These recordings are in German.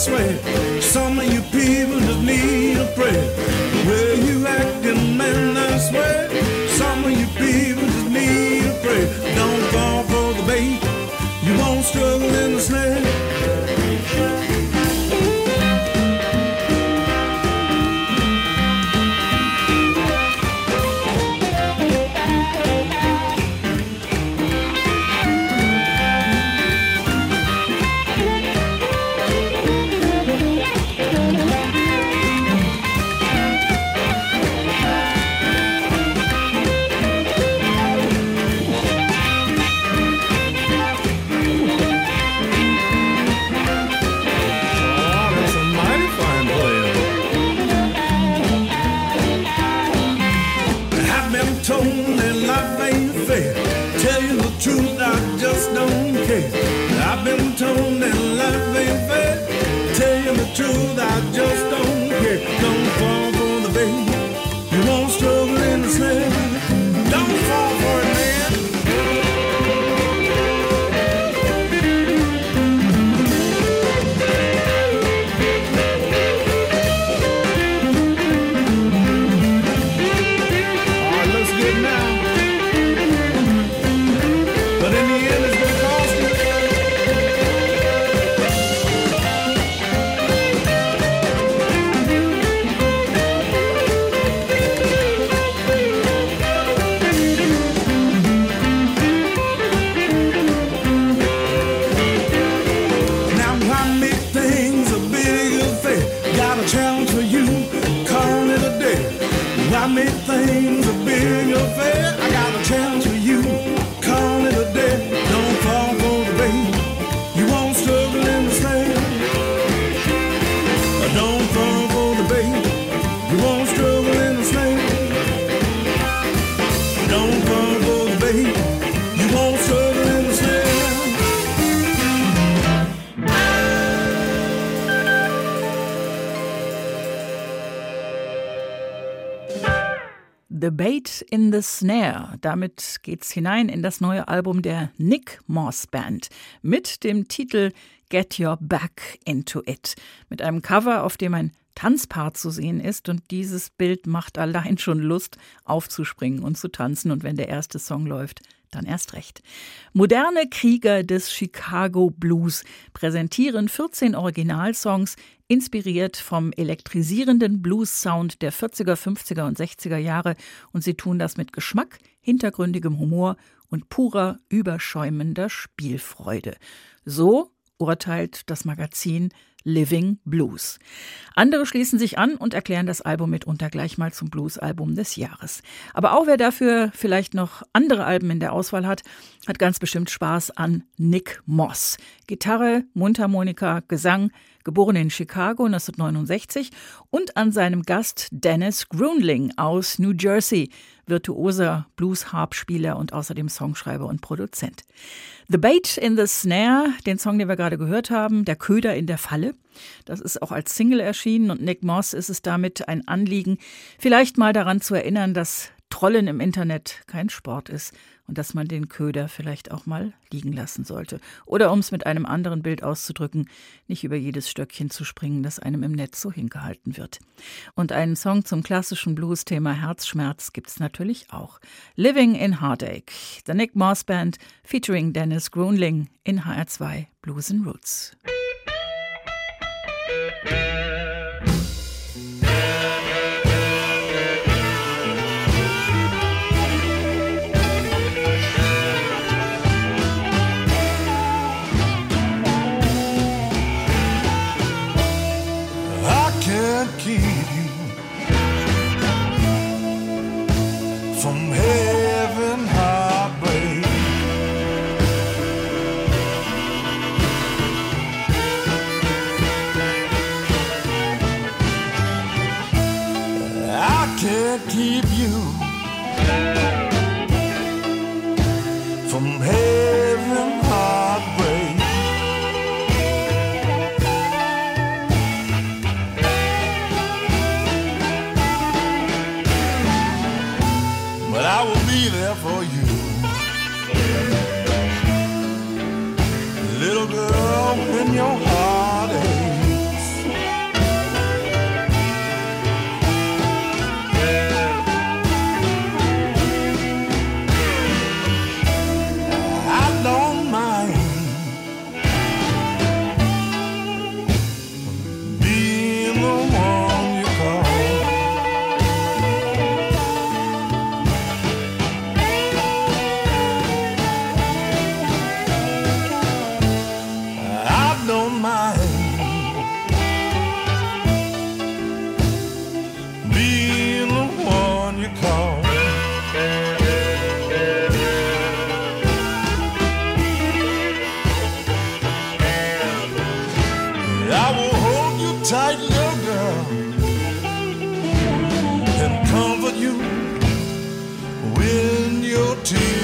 sweat. truth I just Bait in the Snare. Damit geht's hinein in das neue Album der Nick Moss Band mit dem Titel Get Your Back into It. Mit einem Cover, auf dem ein Tanzpaar zu sehen ist und dieses Bild macht allein schon Lust, aufzuspringen und zu tanzen. Und wenn der erste Song läuft, dann erst recht. Moderne Krieger des Chicago Blues präsentieren 14 Originalsongs, inspiriert vom elektrisierenden Blues-Sound der 40er, 50er und 60er Jahre. Und sie tun das mit Geschmack, hintergründigem Humor und purer, überschäumender Spielfreude. So urteilt das Magazin Living Blues. Andere schließen sich an und erklären das Album mitunter gleich mal zum Blues-Album des Jahres. Aber auch wer dafür vielleicht noch andere Alben in der Auswahl hat, hat ganz bestimmt Spaß an Nick Moss. Gitarre, Mundharmonika, Gesang, geboren in Chicago 1969 und an seinem Gast Dennis Grunling aus New Jersey, virtuoser Blues-Harp-Spieler und außerdem Songschreiber und Produzent. The Bait in the Snare, den Song, den wir gerade gehört haben, der Köder in der Falle. Das ist auch als Single erschienen und Nick Moss ist es damit ein Anliegen, vielleicht mal daran zu erinnern, dass Trollen im Internet kein Sport ist und dass man den Köder vielleicht auch mal liegen lassen sollte. Oder um es mit einem anderen Bild auszudrücken, nicht über jedes Stöckchen zu springen, das einem im Netz so hingehalten wird. Und einen Song zum klassischen Blues-Thema Herzschmerz gibt es natürlich auch. Living in Heartache, The Nick Moss Band featuring Dennis Grunling in HR2 Blues and Roots. tighten your girl and comfort you when your tears.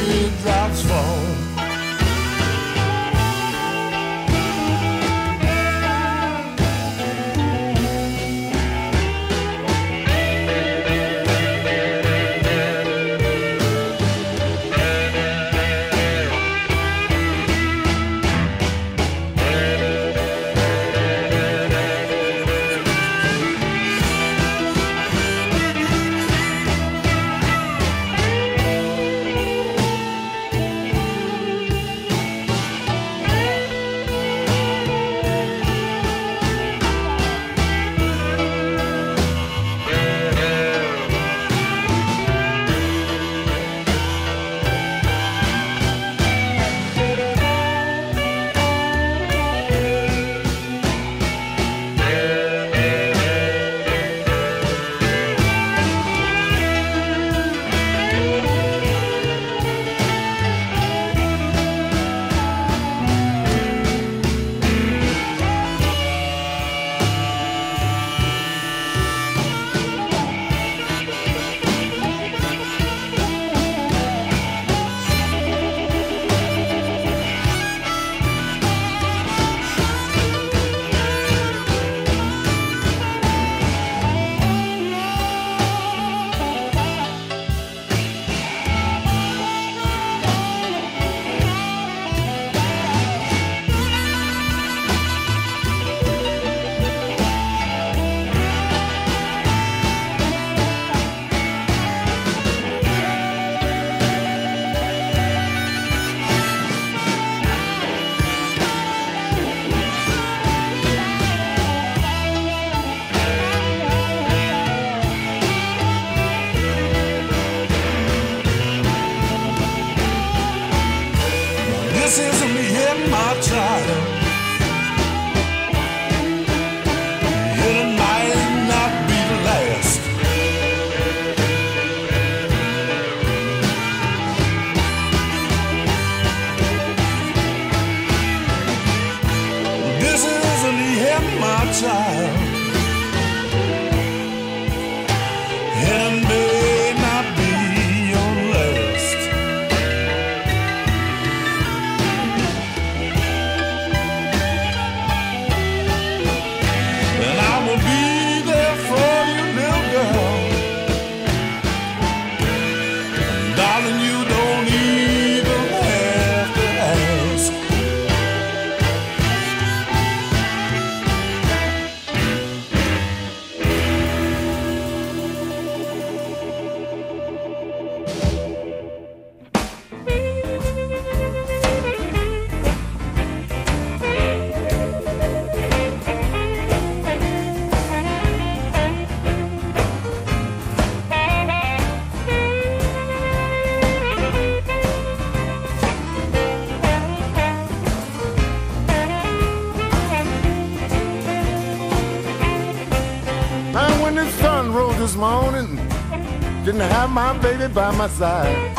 By my side.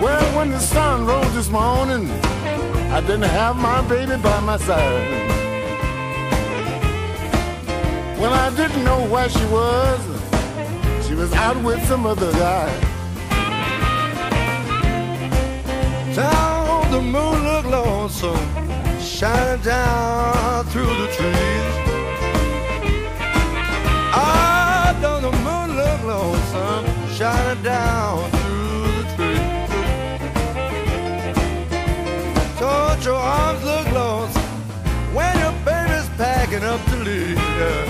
Well, when the sun rose this morning, I didn't have my baby by my side. Well, I didn't know where she was. She was out with some other guy. Down the moon looked lonesome, shining down through the trees. Ah, lonesome, shining down through the trees. Don't your arms look lonesome when your baby's packing up to leave?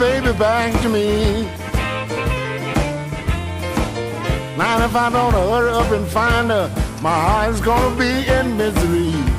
Baby back to me. Now if I don't hurry up and find her, my heart's gonna be in misery.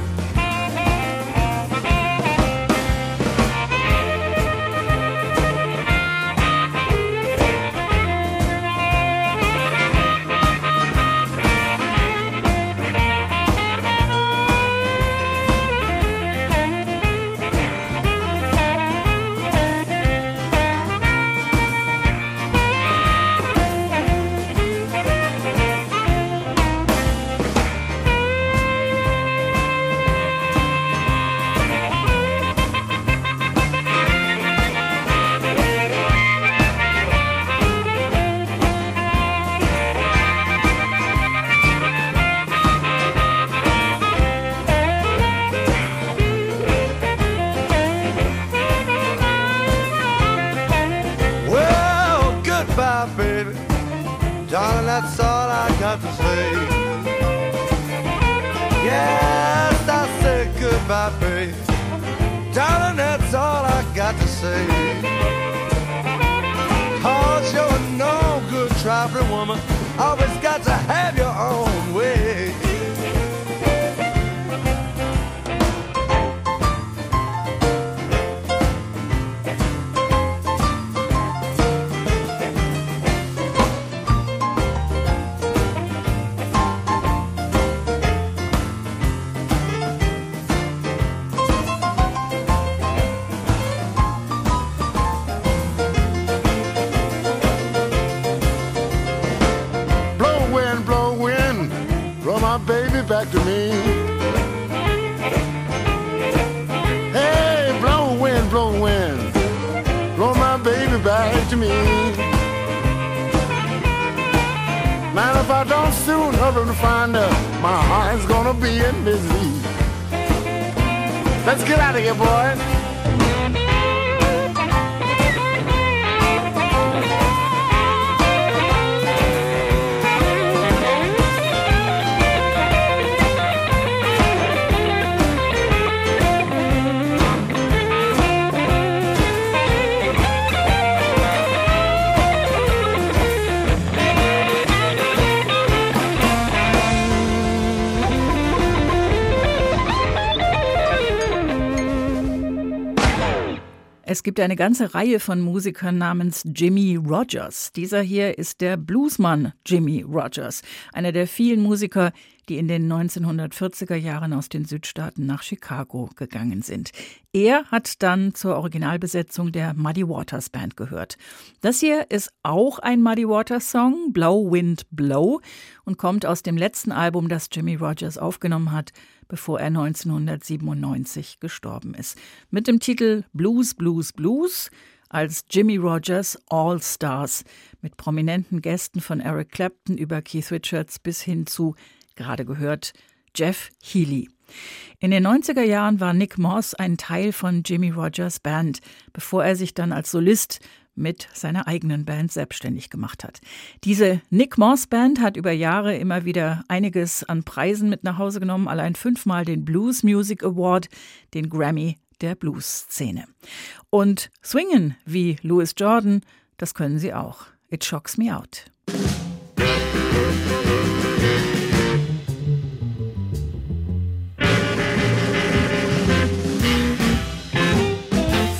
Baby. Darling, that's all I got to say. Cause you're no good traveling woman. Always got to have your own back to me. Hey, blow wind, blow wind, blow my baby back to me. Man, if I don't soon hurry to find her, my heart's gonna be in misery. Let's get out of here, boys. Es gibt eine ganze Reihe von Musikern namens Jimmy Rogers. Dieser hier ist der Bluesmann Jimmy Rogers, einer der vielen Musiker, die in den 1940er Jahren aus den Südstaaten nach Chicago gegangen sind. Er hat dann zur Originalbesetzung der Muddy Waters Band gehört. Das hier ist auch ein Muddy Waters Song, Blow Wind Blow, und kommt aus dem letzten Album, das Jimmy Rogers aufgenommen hat, bevor er 1997 gestorben ist. Mit dem Titel Blues, Blues, Blues. als Jimmy Rogers All Stars mit prominenten Gästen von Eric Clapton über Keith Richards bis hin zu, gerade gehört, Jeff Healey. In den 90er Jahren war Nick Moss ein Teil von Jimmy Rogers Band, bevor er sich dann als Solist mit seiner eigenen Band selbstständig gemacht hat. Diese Nick Moss Band hat über Jahre immer wieder einiges an Preisen mit nach Hause genommen, allein fünfmal den Blues Music Award, den Grammy der Blues-Szene. Und swingen wie Louis Jordan, das können sie auch. It shocks me out.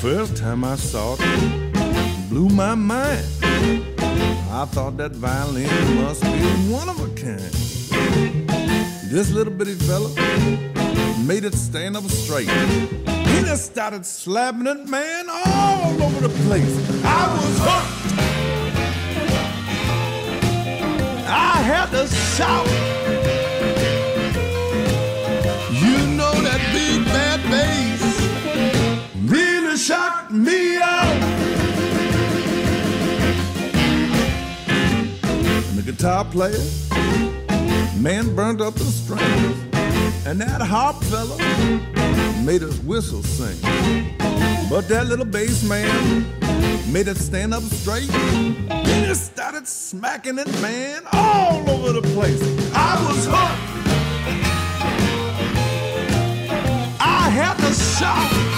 First time I saw it, blew my mind. I thought that violin must be one of a kind. This little bitty fella made it stand up straight. He just started slapping it, man, all over the place. I was hooked. I had to shout. Guitar player, man burned up the strings. And that harp fella made us whistle sing. But that little bass man made it stand up straight. Then it started smacking it, man, all over the place. I was hooked. I had to shout.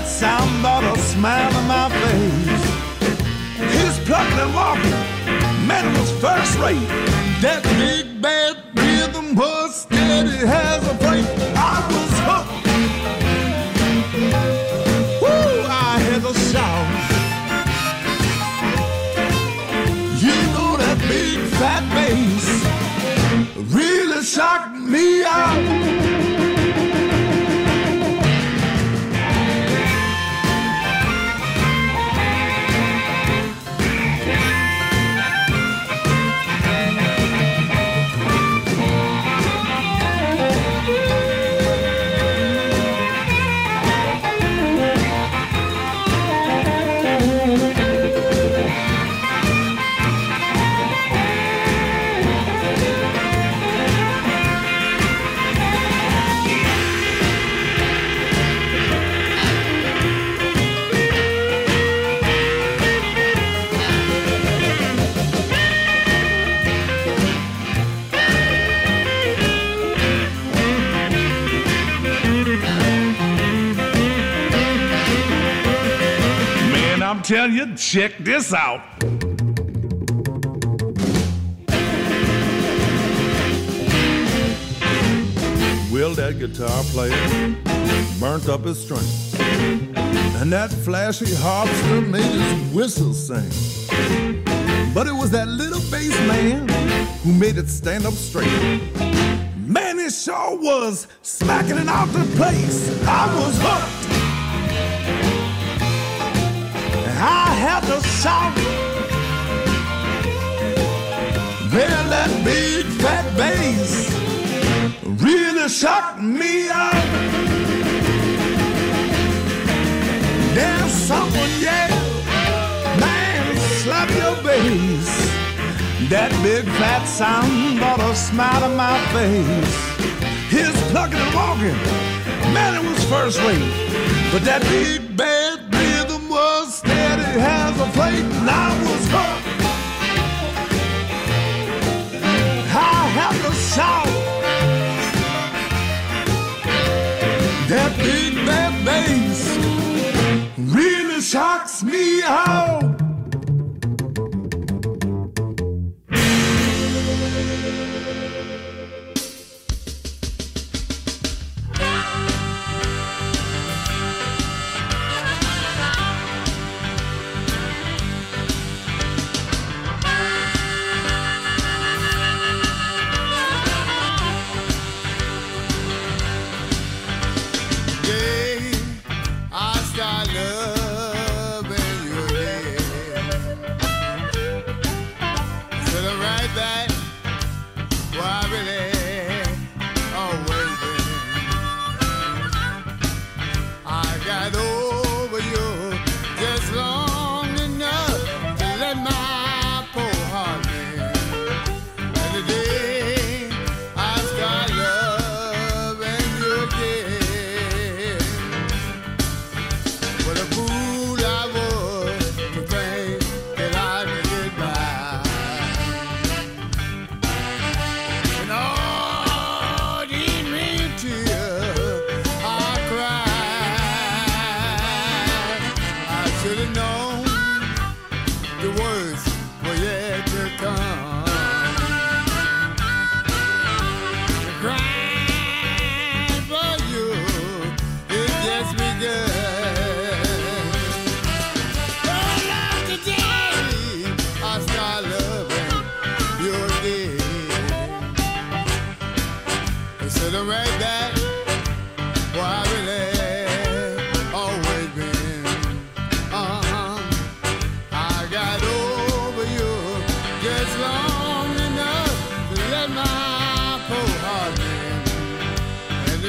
Fat sound a smile on my face. His plucking and walking, man, was first rate. That big bad rhythm was steady as check this out. Well, that guitar player burnt up his string. And that flashy harpster made his whistle sing. But it was that little bass man who made it stand up straight. Man, it sure was smacking it out the place. I was hooked. I had to shout. Well, that big fat bass really shocked me out. Then someone yelled, man, slap your bass. That big fat sound brought a smile to my face. His plucking and walking, man, it was first rate. But that big was steady as a plate, and I was hooked. I have to shout. That big bad bass really shocks me out.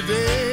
today.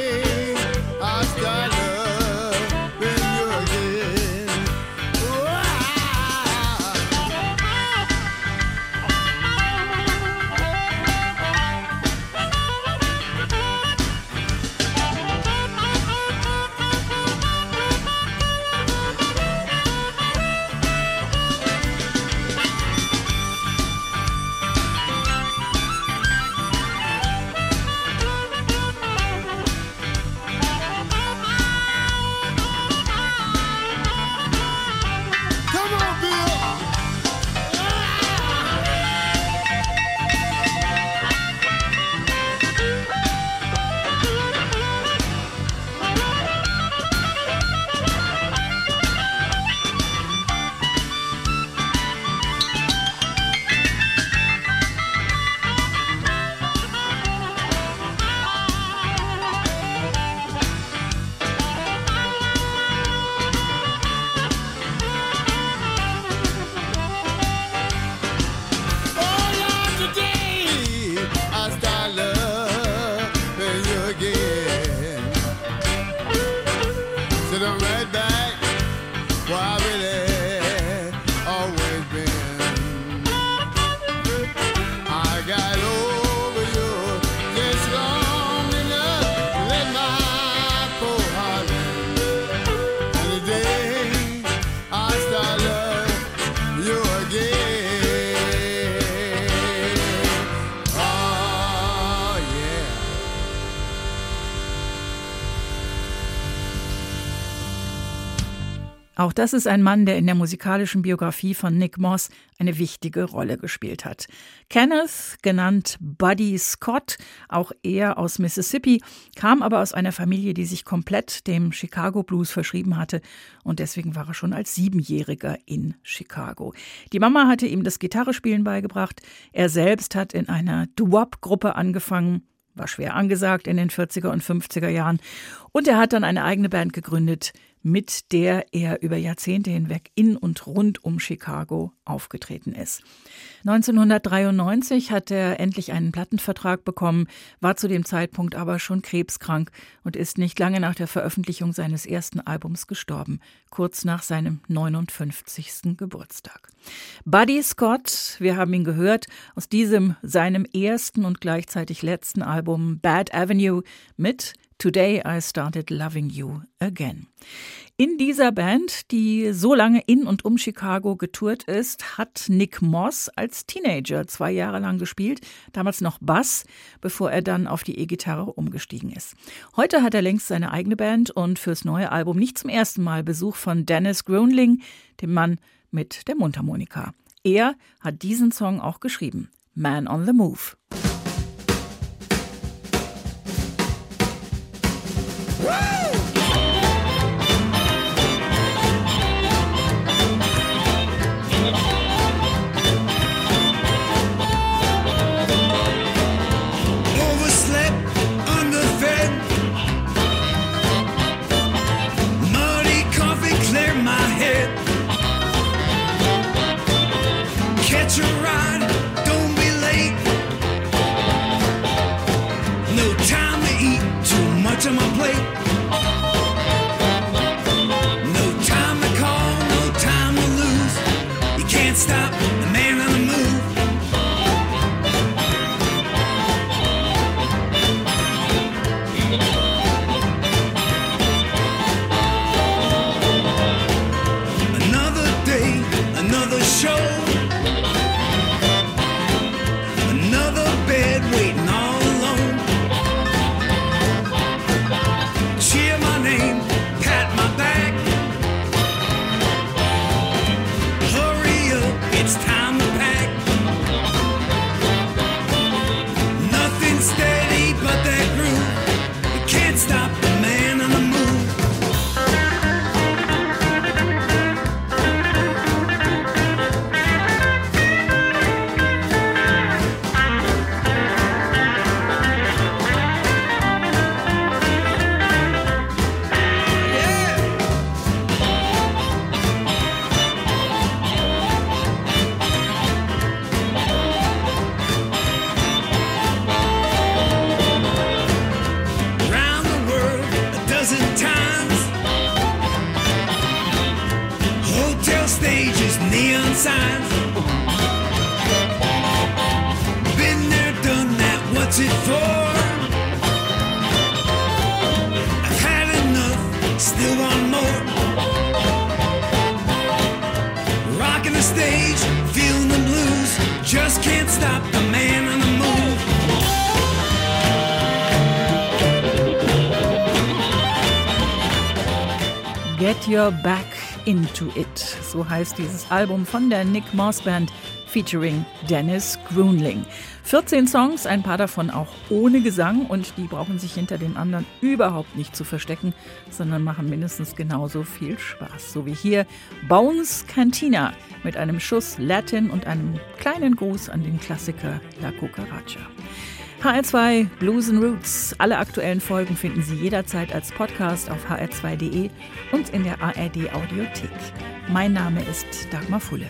Auch das ist ein Mann, der in der musikalischen Biografie von Nick Moss eine wichtige Rolle gespielt hat. Kenneth, genannt Buddy Scott, auch er aus Mississippi, kam aber aus einer Familie, die sich komplett dem Chicago Blues verschrieben hatte und deswegen war er schon als Siebenjähriger in Chicago. Die Mama hatte ihm das Gitarrespielen beigebracht. Er selbst hat in einer Doo-Wop-Gruppe angefangen, war schwer angesagt in den 40er und 50er Jahren und er hat dann eine eigene Band gegründet, mit der er über Jahrzehnte hinweg in und rund um Chicago aufgetreten ist. 1993 hat er endlich einen Plattenvertrag bekommen, war zu dem Zeitpunkt aber schon krebskrank und ist nicht lange nach der Veröffentlichung seines ersten Albums gestorben, kurz nach seinem 59. Geburtstag. Buddy Scott, wir haben ihn gehört, aus diesem seinem ersten und gleichzeitig letzten Album Bad Avenue mit Today I Started Loving You Again. In dieser Band, die so lange in und um Chicago getourt ist, hat Nick Moss als Teenager zwei Jahre lang gespielt, damals noch Bass, bevor er dann auf die E-Gitarre umgestiegen ist. Heute hat er längst seine eigene Band und fürs neue Album nicht zum ersten Mal Besuch von Dennis Groenling, dem Mann mit der Mundharmonika. Er hat diesen Song auch geschrieben, Man on the Move. Into It. So heißt dieses Album von der Nick Moss Band featuring Dennis Grunling. 14 Songs, ein paar davon auch ohne Gesang und die brauchen sich hinter den anderen überhaupt nicht zu verstecken, sondern machen mindestens genauso viel Spaß. So wie hier Bones Cantina mit einem Schuss Latin und einem kleinen Gruß an den Klassiker La Cucaracha. HR2 Blues and Roots. Alle aktuellen Folgen finden Sie jederzeit als Podcast auf hr2.de und in der ARD Audiothek. Mein Name ist Dagmar Fulle.